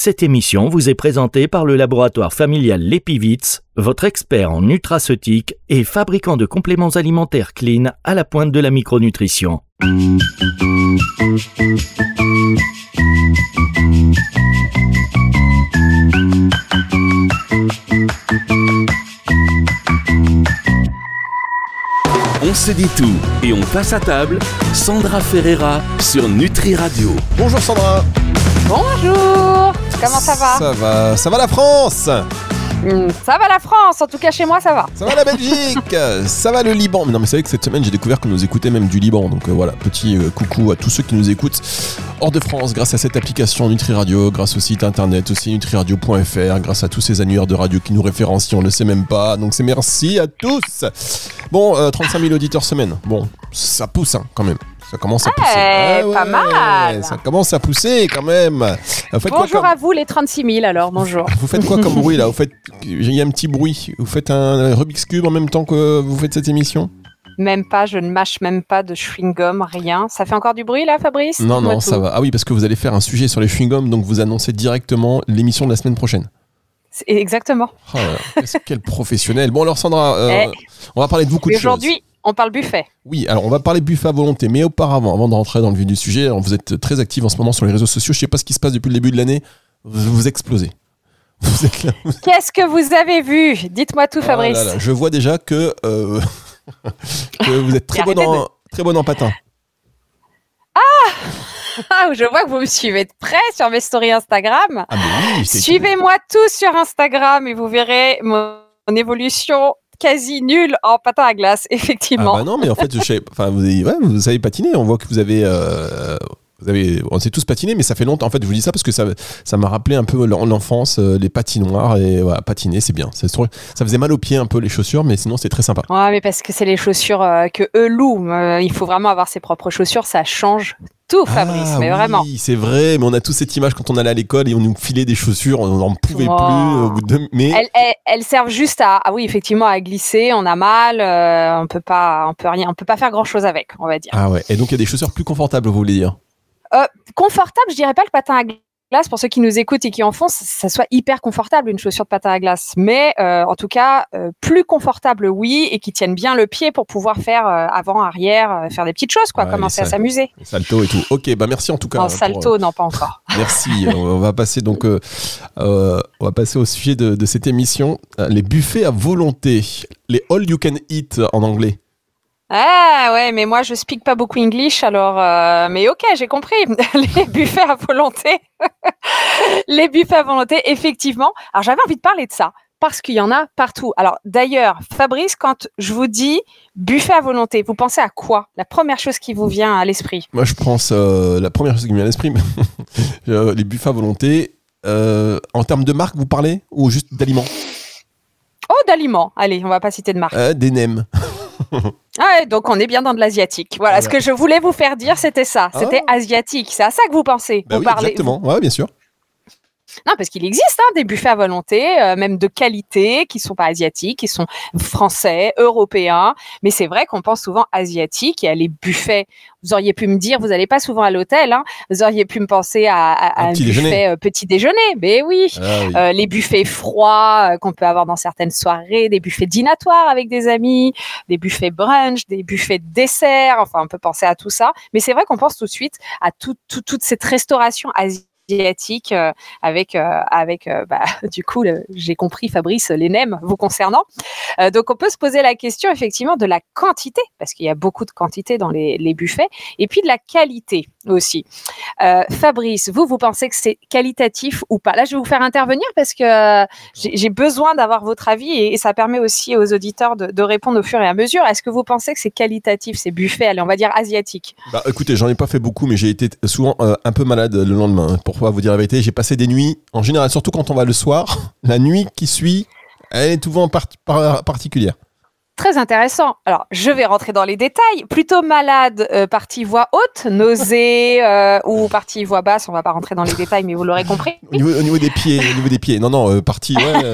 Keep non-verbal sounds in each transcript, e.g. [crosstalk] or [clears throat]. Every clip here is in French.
Cette émission vous est présentée par le laboratoire familial Lépivitz, votre expert en nutraceutique et fabricant de compléments alimentaires clean à la pointe de la micronutrition. On se dit tout et on passe à table. Sandra Ferreira sur Nutri Radio. Bonjour Sandra. Bonjour. Comment ça va Ça va, ça va la France Hmm, Ça va la France, en tout cas chez moi ça va. Ça va la Belgique [laughs] Ça va le Liban Mais non mais c'est vrai que cette semaine j'ai découvert qu'on nous écoutait même du Liban Donc euh, voilà, petit euh, coucou à tous ceux qui nous écoutent hors de France grâce à cette application Nutri Radio, grâce au site internet aussi nutriradio.fr, grâce à tous ces annuaires de radio qui nous référencient, on le sait même pas. Donc c'est merci à tous Bon, euh, 35 000 auditeurs semaine. Bon, ça pousse hein, quand même. Ça commence à pousser. Ouais, pas mal. Ça commence à pousser quand même. Vous faites quoi Bonjour comme- à vous les 36 000 alors, bonjour. [laughs] Vous faites quoi comme bruit là? Vous faites, il y a un petit bruit. Vous faites un Rubik's cube en même temps que vous faites cette émission? Même pas, je ne mâche même pas de chewing-gum, rien. Ça fait encore du bruit là Fabrice? Non, non, ça va. Ah oui, parce que vous allez faire un sujet sur les chewing-gums, donc vous annoncez directement l'émission de la semaine prochaine. Exactement. Oh quel professionnel. Bon alors Sandra, euh, Eh. on va parler de beaucoup de choses. aujourd'hui, on parle buffet. Oui, alors on va parler buffet à volonté, mais auparavant, avant de rentrer dans le vif du sujet, alors, vous êtes très active en ce moment sur les réseaux sociaux. Je sais pas ce qui se passe depuis le début de l'année. Vous, vous explosez. [laughs] Vous êtes là. Qu'est-ce que vous avez vu? Dites-moi tout Oh Fabrice. là là, je vois déjà que, euh, [laughs] que vous êtes très bon, en, très bon en patin. [laughs] Ah, je vois que vous me suivez de près sur mes stories Instagram. Ah oui, Suivez-moi tous sur Instagram et vous verrez mon, mon évolution quasi nulle en patin à glace, [laughs] Ah effectivement. bah non, mais en fait, je sais, enfin, vous, avez- ouais, vous savez patiner. On voit que vous avez, euh, vous avez, on sait tous patiner, mais ça fait longtemps. En fait, je vous dis ça parce que ça, ça m'a rappelé un peu l'en- l'enfance, euh, les patinoires et voilà, patiner, c'est bien. Ça faisait mal aux pieds un peu les chaussures, mais sinon c'est très sympa. Ouais, mais parce que c'est les chaussures euh, que eux louent. Il faut vraiment avoir ses propres chaussures, ça change tout, Fabrice, Ah mais oui, vraiment. c'est vrai, mais on a tous cette image quand on allait à l'école et on nous filait des chaussures, on n'en pouvait Oh. plus au bout de. Mais Elles, elles- elles servent juste à, ah oui, effectivement, à glisser. On a mal, euh, on peut pas, on peut rien, on peut pas faire grand chose avec, on va dire. ah ouais, et donc il y a des chaussures plus confortables, vous voulez dire? Confortable, je dirais pas le patin à glace pour ceux qui nous écoutent et qui en font, ça- soit hyper confortable une chaussure de patin à glace, mais euh, en tout cas euh, plus confortable, oui, et qui tiennent bien le pied pour pouvoir faire euh, avant, arrière, faire des petites choses, quoi, Ouais, commencer à s'amuser. Salto et tout. Ok, bah merci en tout cas. En hein, pour, salto, non pas encore. [laughs] Merci. On va passer donc, on va passer au sujet de, de cette émission, les buffets à volonté, les all you can eat en anglais. Ah ouais, mais moi je speak pas beaucoup English, alors euh, mais ok, j'ai compris. [laughs] les buffets à volonté, [laughs] les buffets à volonté, effectivement. Alors j'avais envie de parler de ça parce qu'il y en a partout. Alors d'ailleurs, Fabrice, quand je vous dis buffet à volonté, vous pensez à quoi? La première chose qui vous vient à l'esprit? Moi, je pense euh, la première chose qui me vient à l'esprit, [laughs] euh, les buffets à volonté. euh, en termes de marque, vous parlez? Ou juste d'aliments? Oh, d'aliments. Allez, on va pas citer de marque. Des nems. Ah ouais, donc on est bien dans de l'asiatique. Voilà, ce que je voulais vous faire dire, c'était ça. C'était Ah. asiatique. C'est à ça que vous pensez. Bah vous oui, parlez, exactement. Ouais, bien sûr. Non, parce qu'il existe hein, des buffets à volonté, euh, même de qualité, qui sont pas asiatiques, qui sont français, européens. Mais c'est vrai qu'on pense souvent asiatique et à les buffets. Vous auriez pu me dire, vous n'allez pas souvent à l'hôtel, hein, vous auriez pu me penser à, à- à Un petit buffet déjeuner. euh, petit déjeuner. Mais oui. Ah oui. Euh, les buffets froids euh, qu'on peut avoir dans certaines soirées, des buffets dînatoires avec des amis, des buffets brunch, des buffets de dessert. Enfin, on peut penser à tout ça. Mais c'est vrai qu'on pense tout de suite à tout- tout- toute cette restauration asiatique euh, avec euh, avec euh, bah, [laughs] du coup j'ai compris Fabrice les nems vous concernant. Donc on peut se poser la question effectivement de la quantité parce qu'il y a beaucoup de quantité dans les, les buffets et puis de la qualité aussi. Fabrice vous vous pensez que c'est qualitatif ou pas? Là je vais vous faire intervenir parce que j'ai besoin d'avoir votre avis et, ça permet aussi aux auditeurs de, répondre au fur et à mesure. Est-ce que vous pensez que c'est qualitatif ces buffets allez on va dire asiatiques? Bah, écoutez, j'en ai pas fait beaucoup, mais j'ai été souvent un peu malade le lendemain. hein, Pour vous dire la vérité, j'ai passé des nuits, en général, surtout quand on va le soir, [laughs] la nuit qui suit, elle est souvent part- par- particulière. Très intéressant. Alors, je vais rentrer dans les détails. Plutôt malade, euh, partie voix haute, nausée euh, ou partie voix basse. On va pas rentrer dans les détails, mais vous l'aurez compris. [laughs] Au niveau, au niveau des pieds, au niveau des pieds. Non, non, euh, parti, ouais.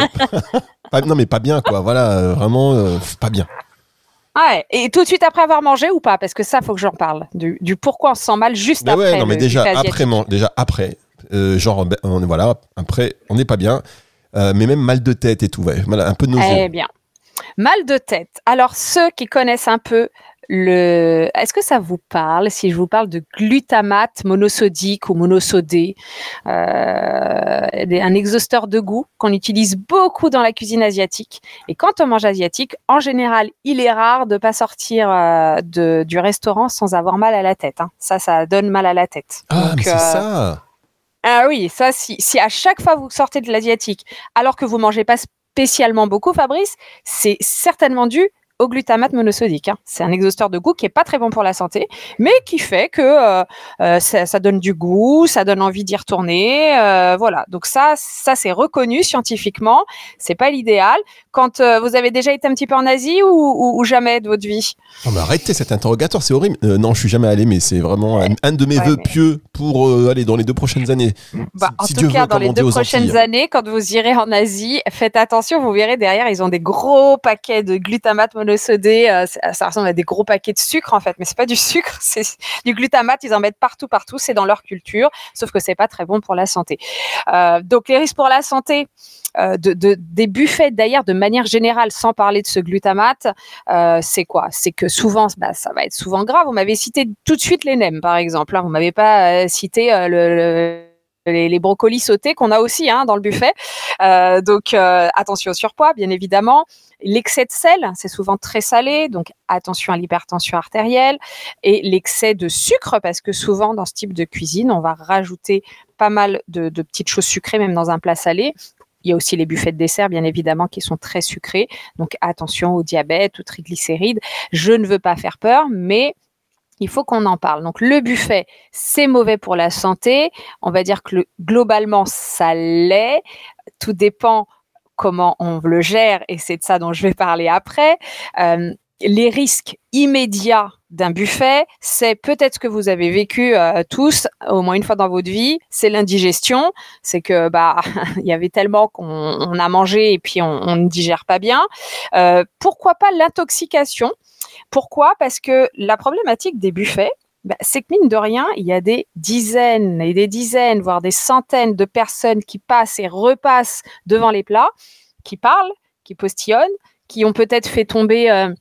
[laughs] pas- non, mais pas bien, quoi. Voilà, vraiment, pas bien. Ouais. Et tout de suite après avoir mangé ou pas? Parce que ça, faut que j'en parle. Du, du pourquoi on se sent mal juste Mais après. ouais, non, mais le déjà après, déjà après. Euh, genre, ben, on, voilà, après, on n'est pas bien. Euh, mais même mal de tête et tout, ouais, un peu de nausée. Eh bien, mal de tête. Alors, ceux qui connaissent un peu le... Est-ce que ça vous parle si je vous parle de glutamate monosodique ou monosodé, euh, un exhausteur de goût qu'on utilise beaucoup dans la cuisine asiatique? Et quand on mange asiatique, en général, il est rare de pas sortir euh, de, du restaurant sans avoir mal à la tête. Hein. Ça, ça donne mal à la tête. Ah, mais c'est euh, ça. Ah oui, ça, si, à chaque fois vous sortez de l'asiatique, alors que vous mangez pas spécialement beaucoup, Fabrice, c'est certainement dû au glutamate monosodique. Hein. C'est un exhausteur de goût qui est pas très bon pour la santé, mais qui fait que euh, euh, ça, donne du goût, ça donne envie d'y retourner. Euh, voilà. Donc ça, ça c'est reconnu scientifiquement. C'est pas l'idéal. Quand vous avez déjà été un petit peu en Asie ou, jamais de votre vie? Non, mais arrêtez cet interrogatoire, c'est horrible. non, je suis jamais allé, mais c'est vraiment un, de mes vœux pieux pour aller dans les deux prochaines années. Bah, en tout cas, dans les deux prochaines années, quand vous irez en Asie, faites attention. Vous verrez derrière, ils ont des gros paquets de glutamate monosodique monosodé, euh, ça ressemble à des gros paquets de sucre en fait, mais c'est pas du [laughs] sucre, c'est du glutamate. Ils en mettent partout, partout. C'est dans leur culture, sauf que c'est pas très bon pour la santé. Euh, donc les risques pour la santé. Euh, de, des buffets d'ailleurs de manière générale, sans parler de ce glutamate, c'est quoi? C'est que souvent, bah, ça va être souvent grave. Vous m'avez cité tout de suite les nems, par exemple. Hein. Vous m'avez pas cité le les, brocolis sautés qu'on a aussi hein, dans le buffet. Euh, donc euh, attention au surpoids, bien évidemment. L'excès de sel, c'est souvent très salé, donc attention à l'hypertension artérielle et l'excès de sucre, parce que souvent dans ce type de cuisine, on va rajouter pas mal de, de petites choses sucrées, même dans un plat salé. Il y a aussi les buffets de dessert, bien évidemment, qui sont très sucrés. Donc attention au diabète, aux triglycérides. Je ne veux pas faire peur, mais il faut qu'on en parle. Donc le buffet, c'est mauvais pour la santé. On va dire que globalement, ça l'est. Tout dépend comment on le gère et c'est de ça dont je vais parler après. Euh, les risques immédiats d'un buffet, c'est peut-être ce que vous avez vécu euh, tous au moins une fois dans votre vie, c'est l'indigestion. C'est que bah [laughs] il y avait tellement qu'on a mangé et puis on, ne digère pas bien. Euh, pourquoi pas l'intoxication? Pourquoi? Parce que la problématique des buffets, bah, c'est que mine de rien, il y a des dizaines et des dizaines, voire des centaines de personnes qui passent et repassent devant les plats, qui parlent, qui postillonnent, qui ont peut-être fait tomber euh,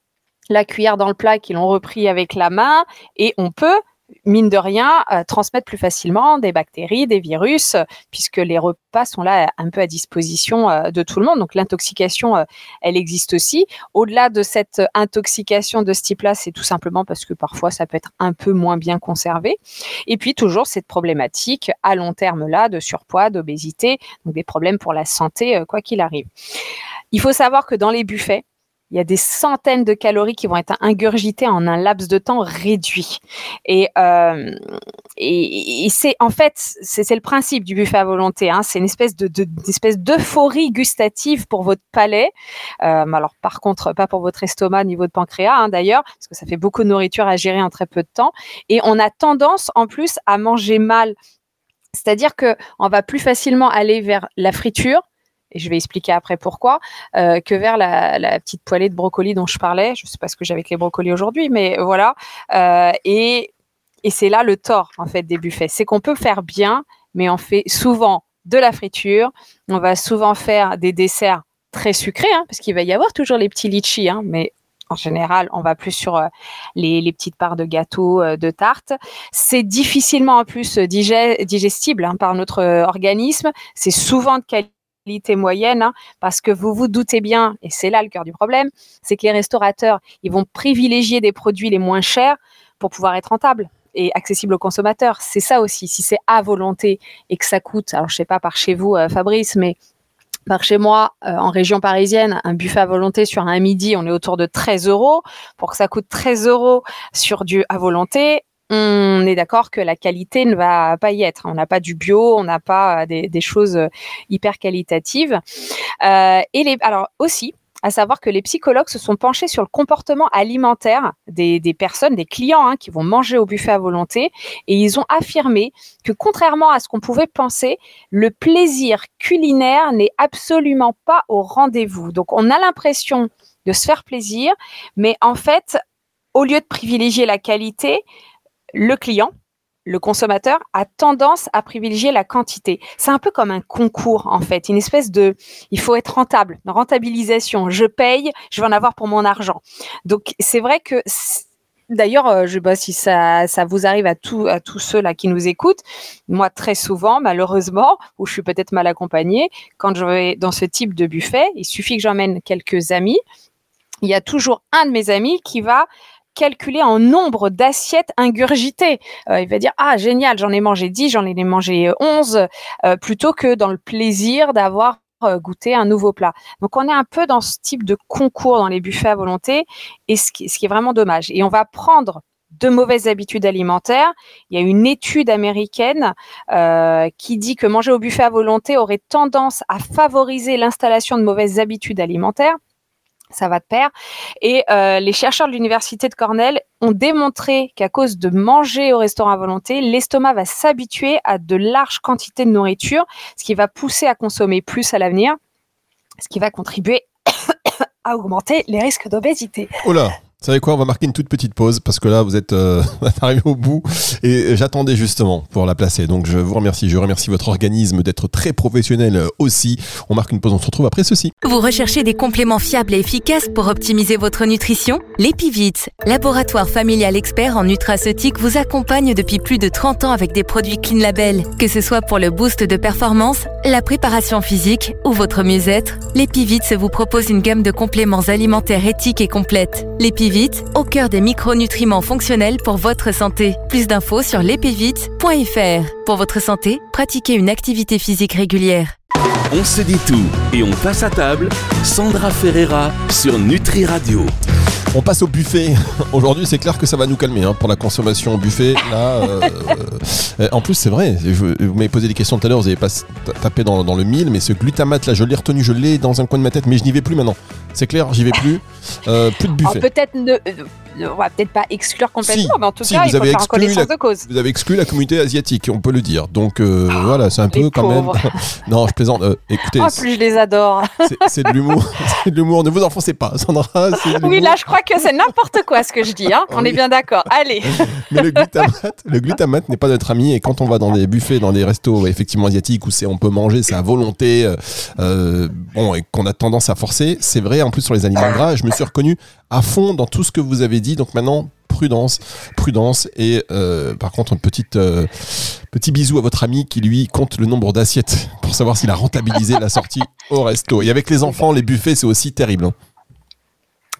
la cuillère dans le plat, qui l'ont repris avec la main, et on peut mine de rien, euh, transmettre plus facilement des bactéries, des virus, puisque les repas sont là un peu à disposition euh, de tout le monde. Donc l'intoxication, euh, elle existe aussi. Au-delà de cette intoxication de ce type-là, c'est tout simplement parce que parfois ça peut être un peu moins bien conservé. Et puis toujours cette problématique à long terme là de surpoids, d'obésité, donc des problèmes pour la santé, quoi qu'il arrive. Il faut savoir que dans les buffets, il y a des centaines de calories qui vont être ingurgitées en un laps de temps réduit. Et, euh, et, c'est en fait, c'est le principe du buffet à volonté. Hein. C'est une espèce de, de d'euphorie gustative pour votre palais. Euh, alors par contre, pas pour votre estomac ni votre pancréas hein, d'ailleurs, parce que ça fait beaucoup de nourriture à gérer en très peu de temps. Et on a tendance en plus à manger mal. C'est-à-dire que on va plus facilement aller vers la friture, et je vais expliquer après pourquoi, euh, que vers la, petite poêlée de brocoli dont je parlais. Je ne sais pas ce que j'ai avec les brocolis aujourd'hui, mais voilà. Euh, et, c'est là le tort, en fait, des buffets. C'est qu'on peut faire bien, mais on fait souvent de la friture. On va souvent faire des desserts très sucrés, hein, parce qu'il va y avoir toujours les petits litchis, hein, mais en général, on va plus sur euh, les, petites parts de gâteaux, de tarte. C'est difficilement en plus digestible hein, par notre organisme. C'est souvent de qualité moyenne, hein, parce que vous vous doutez bien, et c'est là le cœur du problème, c'est que les restaurateurs, ils vont privilégier des produits les moins chers pour pouvoir être rentables et accessibles aux consommateurs. C'est ça aussi. Si c'est à volonté et que ça coûte, alors je sais pas par chez vous, euh, Fabrice, mais par chez moi, euh, en région parisienne, un buffet à volonté sur un midi, on est autour de 13 euros. Pour que ça coûte 13 euros sur du à volonté, on est d'accord que la qualité ne va pas y être. On n'a pas du bio, on n'a pas euh, des, choses euh, hyper qualitatives. Euh, et les, alors aussi, à savoir que les psychologues se sont penchés sur le comportement alimentaire des, personnes, des clients hein, qui vont manger au buffet à volonté, et ils ont affirmé que contrairement à ce qu'on pouvait penser, le plaisir culinaire n'est absolument pas au rendez-vous. Donc on a l'impression de se faire plaisir, mais en fait, au lieu de privilégier la qualité, le client le consommateur a tendance à privilégier la quantité. C'est un peu comme un concours en fait, une espèce de, il faut être rentable, rentabilisation. Je paye, je vais en avoir pour mon argent. Donc c'est vrai que D'ailleurs, euh, je sais pas si ça, ça vous arrive à, tous à tous ceux là qui nous écoutent. Moi, très souvent, malheureusement, ou je suis peut-être mal accompagnée, quand je vais dans ce type de buffet, il suffit que j'emmène quelques amis. Il y a toujours un de mes amis qui va calculer en nombre d'assiettes ingurgitées. Euh, il va dire ah génial, j'en ai mangé 10, j'en ai mangé 11 euh, plutôt que dans le plaisir d'avoir euh, goûté un nouveau plat. Donc on est un peu dans ce type de concours dans les buffets à volonté et ce qui, est vraiment dommage. Et on va prendre de mauvaises habitudes alimentaires. Il y a une étude américaine euh, qui dit que manger au buffet à volonté aurait tendance à favoriser l'installation de mauvaises habitudes alimentaires ça va de pair. Et euh, les chercheurs de l'université de Cornell ont démontré qu'à cause de manger au restaurant à volonté, l'estomac va s'habituer à de larges quantités de nourriture, ce qui va pousser à consommer plus à l'avenir, ce qui va contribuer [coughs] à augmenter les risques d'obésité. Oh là vous savez quoi, on va marquer une toute petite pause parce que là, vous êtes euh, [laughs] arrivé au bout et j'attendais justement pour la placer. Donc je vous remercie, je remercie votre organisme d'être très professionnel euh, aussi. On marque une pause, on se retrouve après ceci. Vous recherchez des compléments fiables et efficaces pour optimiser votre nutrition? L'Epivite, laboratoire familial expert en nutraceutique, vous accompagne depuis plus de 30 ans avec des produits Clean Label. Que ce soit pour le boost de performance, la préparation physique ou votre mieux-être, l'Epivite vous propose une gamme de compléments alimentaires éthiques et complètes. L'Epivite au cœur des micronutriments fonctionnels pour votre santé. Plus d'infos sur l'épivite.fr. Pour votre santé, pratiquez une activité physique régulière. On se dit tout et on passe à table. Sandra Ferreira sur Nutri Radio. On passe au buffet. [laughs] Aujourd'hui, c'est clair que ça va nous calmer hein, pour la consommation au buffet. Là, euh, euh, en plus, c'est vrai. vous m'avez posé des questions tout à l'heure. Vous n'avez pas tapé dans, le mille, mais ce glutamate là, je l'ai retenu, je l'ai dans un coin de ma tête, mais je n'y vais plus maintenant. C'est clair, j'y vais plus. Euh, plus de buffet. Peut-être ne on va peut-être pas exclure complètement, mais en tout cas, il faut faire connaissance de cause. Vous avez exclu la communauté asiatique, on peut le dire. Donc euh, ah, voilà, c'est un peu quand même. [laughs] non, je plaisante. Euh, écoutez, oh, plus je les adore. c'est de l'humour. [laughs] c'est de l'humour. Ne vous enfoncez pas, Sandra. Oui, là, je crois que c'est n'importe quoi ce que je dis. Hein. On est bien d'accord. Allez. [laughs] mais le glutamate, le glutamate n'est pas notre ami. Et quand on va dans des buffets, dans des restos effectivement asiatiques où c'est on peut manger, c'est à volonté, euh, bon, et qu'on a tendance à forcer, c'est vrai. En plus sur les aliments gras, je me suis reconnu à fond dans tout ce que vous avez Donc maintenant, prudence, prudence. Et euh, par contre, un petite, euh, petit bisou à votre ami qui lui compte le nombre d'assiettes pour savoir s'il a rentabilisé la sortie au resto. Et avec les enfants, les buffets, c'est aussi terrible. Hein.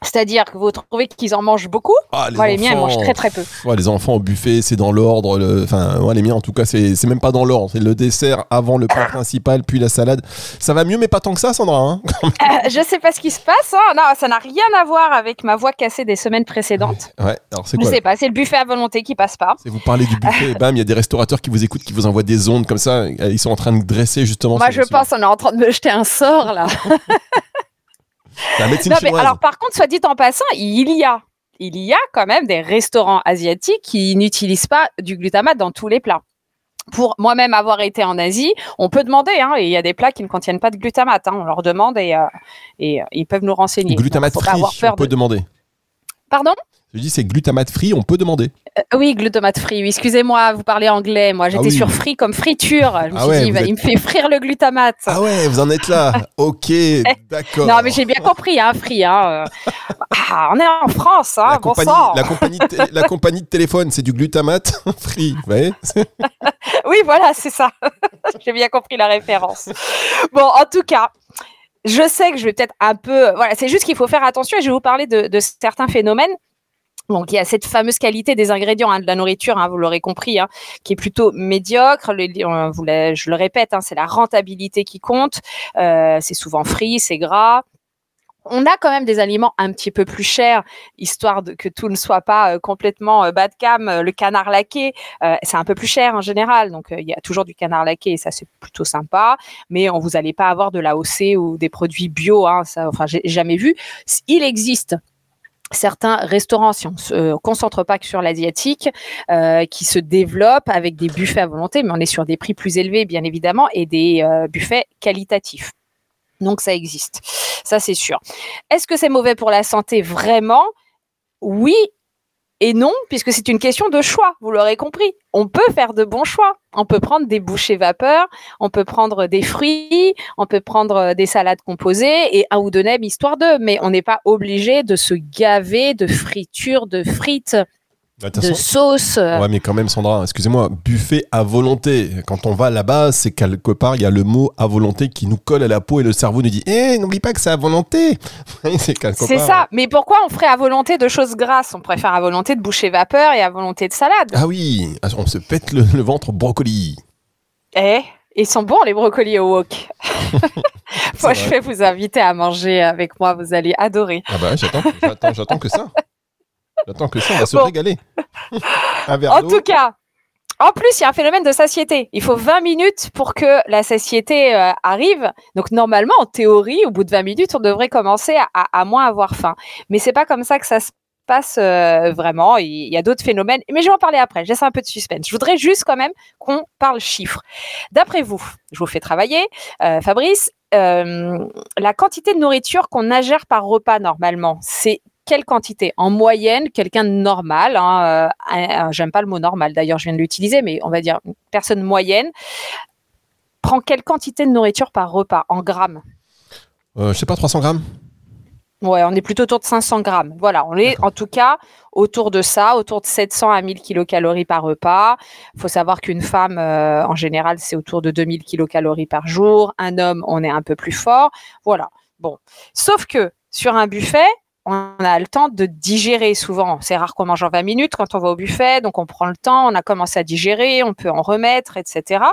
C'est-à-dire que vous trouvez qu'ils en mangent beaucoup ah, les, les miens, ils mangent très très peu. les enfants au buffet, c'est dans l'ordre. Enfin, les miens, en tout cas, c'est même pas dans l'ordre. C'est le dessert avant le plat principal, puis la salade. Ça va mieux, mais pas tant que ça, Sandra. Hein [laughs] euh, je sais pas ce qui se passe. Hein. Non, ça n'a rien à voir avec ma voix cassée des semaines précédentes. Ouais, alors c'est quoi Je sais pas, c'est le buffet à volonté qui passe pas. Vous parlez du buffet, bam, il y a des restaurateurs qui vous écoutent, qui vous envoient des ondes comme ça. Ils sont en train de dresser justement. Moi, je pense, on est en train de me jeter un sort là. [laughs] alors par contre, soit dit en passant, il y a, il y a quand même des restaurants asiatiques qui n'utilisent pas du glutamate dans tous les plats. Pour moi-même avoir été en Asie, on peut demander, hein, et il y a des plats qui ne contiennent pas de glutamate. Hein, on leur demande et, euh, et euh, ils peuvent nous renseigner. Glutamate free, on peut demander. Pardon? Je dis c'est glutamate free, on peut demander. Euh, oui, glutamate free. Oui, excusez-moi, vous parlez anglais. Moi, j'étais ah sur free comme friture. Je me ah suis dit, il me fait frire le glutamate. Ah ouais, vous en êtes là. [laughs] ok, d'accord. Non, mais j'ai bien compris, hein, free. Hein. Ah, on est en France, hein, la, compagnie, la, compagnie de la compagnie de téléphone, c'est du glutamate [laughs] free, vous voyez [laughs] Oui, voilà, c'est ça. j'ai bien compris la référence. Bon, en tout cas, je sais que je vais peut-être un peu. Voilà, c'est juste qu'il faut faire attention et je vais vous parler de, de certains phénomènes donc il y a cette fameuse qualité des ingrédients hein, de la nourriture, hein, vous l'aurez compris, hein, qui est plutôt médiocre. je le répète, c'est la rentabilité qui compte. Euh, c'est souvent frit, c'est gras. On a quand même des aliments un petit peu plus chers, histoire de, que tout ne soit pas euh, complètement euh, bas de cam. Le canard laqué, c'est un peu plus cher en général, donc il y a toujours du canard laqué et ça c'est plutôt sympa. Mais on vous allez pas avoir de l'AOC ou des produits bio, ça, enfin j'ai jamais vu. Il existe certains restaurants, si on ne se concentre pas que sur l'asiatique, euh, qui se développent avec des buffets à volonté, mais on est sur des prix plus élevés, bien évidemment, et des euh, buffets qualitatifs. Donc ça existe, ça c'est sûr. Est-ce que c'est mauvais pour la santé vraiment? Oui Et non, puisque c'est une question de choix, vous l'aurez compris. On peut faire de bons choix. On peut prendre des bouchées vapeur, on peut prendre des fruits, on peut prendre des salades composées et un ou deux nems histoire d'eux. Mais on n'est pas obligé de se gaver de fritures, de frites, de toute de façon- sauces. Ouais, mais quand même, Sandra, excusez-moi, buffet à volonté. Quand on va là-bas, c'est quelque part, il y a le mot à volonté qui nous colle à la peau et le cerveau nous dit Eh, n'oublie pas que c'est à volonté [laughs] C'est ça. Mais pourquoi on ferait à volonté de choses grasses? On préfère à volonté de bouchées vapeur et à volonté de salade. Ah oui, on se pète le, le ventre au brocoli. Eh, ils sont bons les brocolis au wok. [laughs] Moi, je vais vous inviter à manger avec moi. Vous allez adorer. Ah bah, j'attends, j'attends, j'attends que ça. [laughs] J'attends que ça, on va se Bon. régaler. [laughs] En tout cas, en plus, il y a un phénomène de satiété. Il faut 20 minutes pour que la satiété euh, arrive. Donc, normalement, en théorie, au bout de 20 minutes, on devrait commencer à, à- à moins avoir faim. Mais c'est pas comme ça que ça se passe euh, vraiment. Il y a d'autres phénomènes. Mais je vais en parler après. Je laisse un peu de suspense. Je voudrais juste quand même qu'on parle chiffres. D'après vous, je vous fais travailler, euh, Fabrice, euh, la quantité de nourriture qu'on ingère par repas normalement, c'est quelle quantité? En moyenne, quelqu'un de normal, hein, euh, j'aime pas le mot normal d'ailleurs, je viens de l'utiliser, mais on va dire une personne moyenne, prend quelle quantité de nourriture par repas? En grammes? Euh, je sais pas, 300 grammes? Ouais, on est plutôt autour de 500 grammes. Voilà, on est en tout cas autour de ça, autour de 700 à 1000 kilocalories par repas. Il faut savoir qu'une femme, euh, en général, c'est autour de 2000 kilocalories par jour. Un homme, on est un peu plus fort. Voilà. Bon. Sauf que sur un buffet, on a le temps de digérer souvent. C'est rare qu'on mange en 20 minutes quand on va au buffet, donc on prend le temps, on a commencé à digérer, on peut en remettre, etc.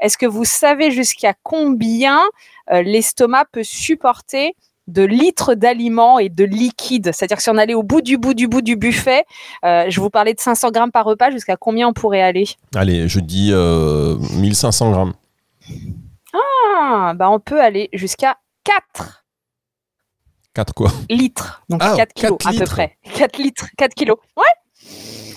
Est-ce que vous savez jusqu'à combien euh, l'estomac peut supporter de litres d'aliments et de liquides. C'est-à-dire que si on allait au bout du bout du bout du buffet, euh, je vous parlais de 500 grammes par repas, jusqu'à combien on pourrait aller? Allez, je dis euh, 1500 grammes. ah, bah On peut aller jusqu'à 4 4 quoi litres. Donc Ah, 4 kilos 4 à peu près. 4 litres, 4 kilos. Ouais,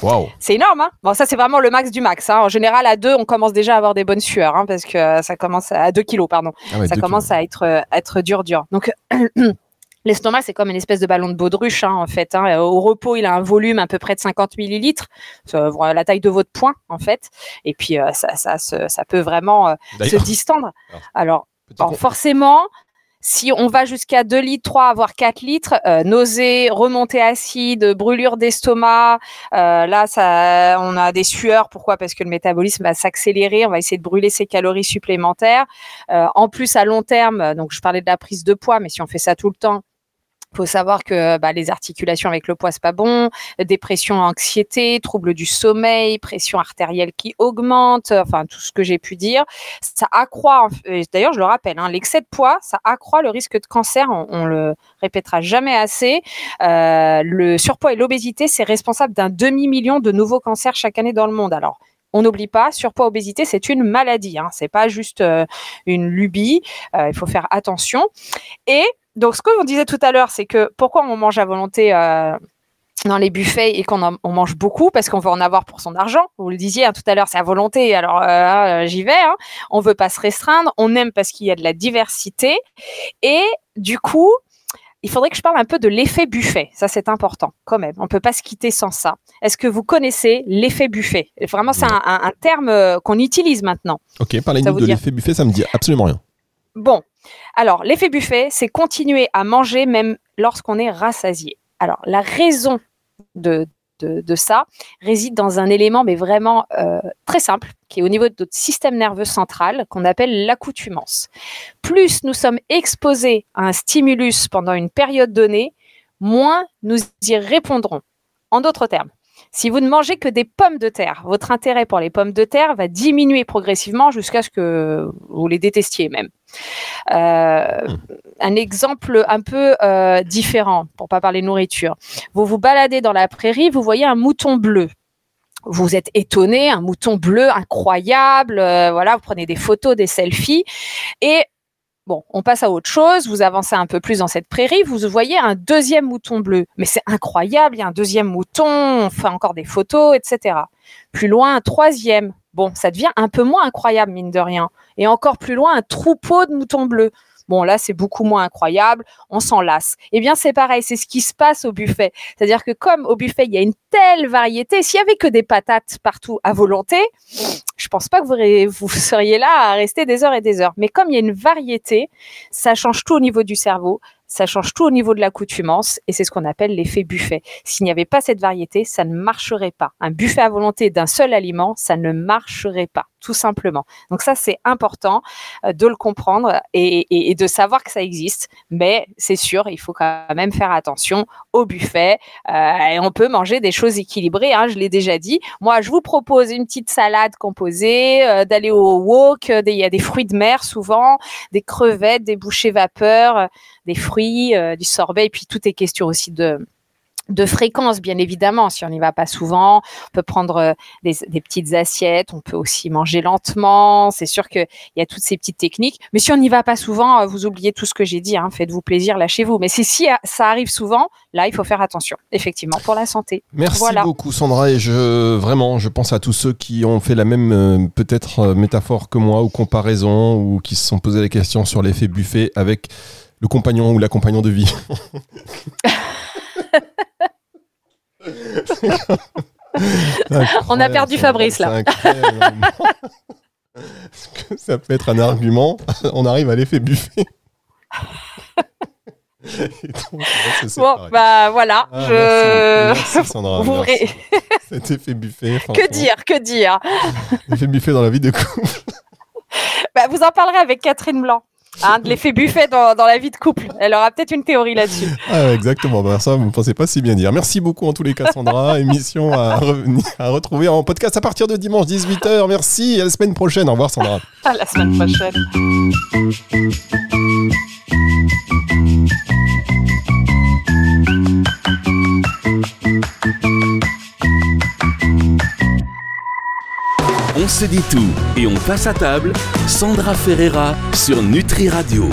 Waouh c'est énorme. Hein bon, ça c'est vraiment le max du max. Hein. En général, à 2, on commence déjà à avoir des bonnes sueurs, hein, parce que euh, ça commence à, à 2 kilos, pardon. ah ouais, ça commence kilos. à être, euh, être dur, dur. Donc, [clears throat] l'estomac, c'est comme une espèce de ballon de baudruche, hein, en fait. hein. Au repos, il a un volume à peu près de 50 millilitres, euh, la taille de votre poing, en fait. Et puis, euh, ça, ça, peut vraiment euh, se distendre. Alors, forcément, si on va jusqu'à 2 litres, 3, voire 4 litres, euh, nausées, remontée acide, brûlure d'estomac, euh, là, ça, on a des sueurs. Pourquoi? Parce que le métabolisme va s'accélérer. On va essayer de brûler ses calories supplémentaires. Euh, en plus, à long terme, donc je parlais de la prise de poids, mais si on fait ça tout le temps, faut savoir que bah, les articulations avec le poids c'est pas bon, dépression, anxiété, troubles du sommeil, pression artérielle qui augmente, enfin tout ce que j'ai pu dire, ça accroît. D'ailleurs, je le rappelle, hein, l'excès de poids, ça accroît le risque de cancer. On, on le répétera jamais assez. Euh, le surpoids et l'obésité, c'est responsable d'un demi million de nouveaux cancers chaque année dans le monde. Alors on n'oublie pas, surpoids, obésité, c'est une maladie. Hein. C'est pas juste euh, une lubie. Euh, il faut faire attention. Et donc, ce qu'on disait tout à l'heure, c'est que pourquoi on mange à volonté euh, dans les buffets et qu'on en- on mange beaucoup? Parce qu'on veut en avoir pour son argent. Vous le disiez hein, tout à l'heure, c'est à volonté. Alors euh, euh, j'y vais. Hein. On veut pas se restreindre. On aime parce qu'il y a de la diversité. Et du coup, il faudrait que je parle un peu de l'effet buffet. Ça, c'est important quand même. On peut pas se quitter sans ça. Est-ce que vous connaissez l'effet buffet? Vraiment, c'est un, un- un terme qu'on utilise maintenant. Ok, parlez-nous de l'effet buffet, ça me dit absolument rien. Bon, alors l'effet buffet, c'est continuer à manger même lorsqu'on est rassasié. Alors la raison de, ça réside dans un élément, mais vraiment euh, très simple, qui est au niveau de notre système nerveux central, qu'on appelle l'accoutumance. Plus nous sommes exposés à un stimulus pendant une période donnée, moins nous y répondrons. En d'autres termes, si vous ne mangez que des pommes de terre, votre intérêt pour les pommes de terre va diminuer progressivement jusqu'à ce que vous les détestiez même. Euh, un exemple un peu euh, différent, pour pas parler nourriture. Vous vous baladez dans la prairie, vous voyez un mouton bleu. Vous êtes étonné, un mouton bleu incroyable. euh, voilà, vous prenez des photos, des selfies, et Bon, on passe à autre chose. Vous avancez un peu plus dans cette prairie, vous voyez un deuxième mouton bleu. Mais c'est incroyable, il y a un deuxième mouton, on fait encore des photos, etc. Plus loin, un troisième bon, ça devient un peu moins incroyable, mine de rien. Et encore plus loin, un troupeau de moutons bleus. Bon, là, c'est beaucoup moins incroyable, on s'en lasse. Eh bien, c'est pareil, c'est ce qui se passe au buffet. C'est-à-dire que comme au buffet, il y a une telle variété, s'il y avait que des patates partout à volonté, je pense pas que vous, vous seriez là à rester des heures et des heures. Mais comme il y a une variété, ça change tout au niveau du cerveau, ça change tout au niveau de l'accoutumance et c'est ce qu'on appelle l'effet buffet. S'il n'y avait pas cette variété, ça ne marcherait pas. Un buffet à volonté d'un seul aliment, ça ne marcherait pas, tout simplement. Donc ça, c'est important euh, de le comprendre et, de savoir que ça existe. Mais c'est sûr, il faut quand même faire attention au buffet. Euh, et on peut manger des choses équilibrées, hein, je l'ai déjà dit. Moi, je vous propose une petite salade composée, euh, d'aller au wok, il y a des fruits de mer souvent, des crevettes, des bouchées vapeur, des fruits, du sorbet, et puis tout est question aussi de de fréquence, bien évidemment. Si on n'y va pas souvent, on peut prendre euh, des, petites assiettes, on peut aussi manger lentement. C'est sûr qu'il y a toutes ces petites techniques. Mais si on n'y va pas souvent, euh, vous oubliez tout ce que j'ai dit. Hein. Faites-vous plaisir, lâchez-vous. Mais si, si ça arrive souvent, là, il faut faire attention, effectivement, pour la santé. Merci beaucoup, Sandra. Et je vraiment, je pense à tous ceux qui ont fait la même euh, peut-être métaphore que moi ou comparaison ou qui se sont posé la question sur l'effet buffet avec le compagnon ou la compagnon de vie. [laughs] On a perdu Fabrice là. ça peut être un argument. On arrive à l'effet buffet. bon, bah voilà. Ah, je... Merci, Sandra. [laughs] Cet effet buffet. [laughs] Que dire, que dire? Effet buffet dans la vie de couple. Bah, vous en parlerez avec Catherine Blanc. Hein, de l'effet buffet dans, la vie de couple. Elle aura peut-être une théorie là-dessus. Ah, exactement. Bah, ça, vous ne pensez pas si bien dire. Merci beaucoup en tous les cas, Sandra. [laughs] Émission à, à retrouver en podcast à partir de dimanche 18h. Merci et à la semaine prochaine. Au revoir, Sandra. À la semaine prochaine. On se dit tout et on passe à table. Sandra Ferreira sur Nutri Radio.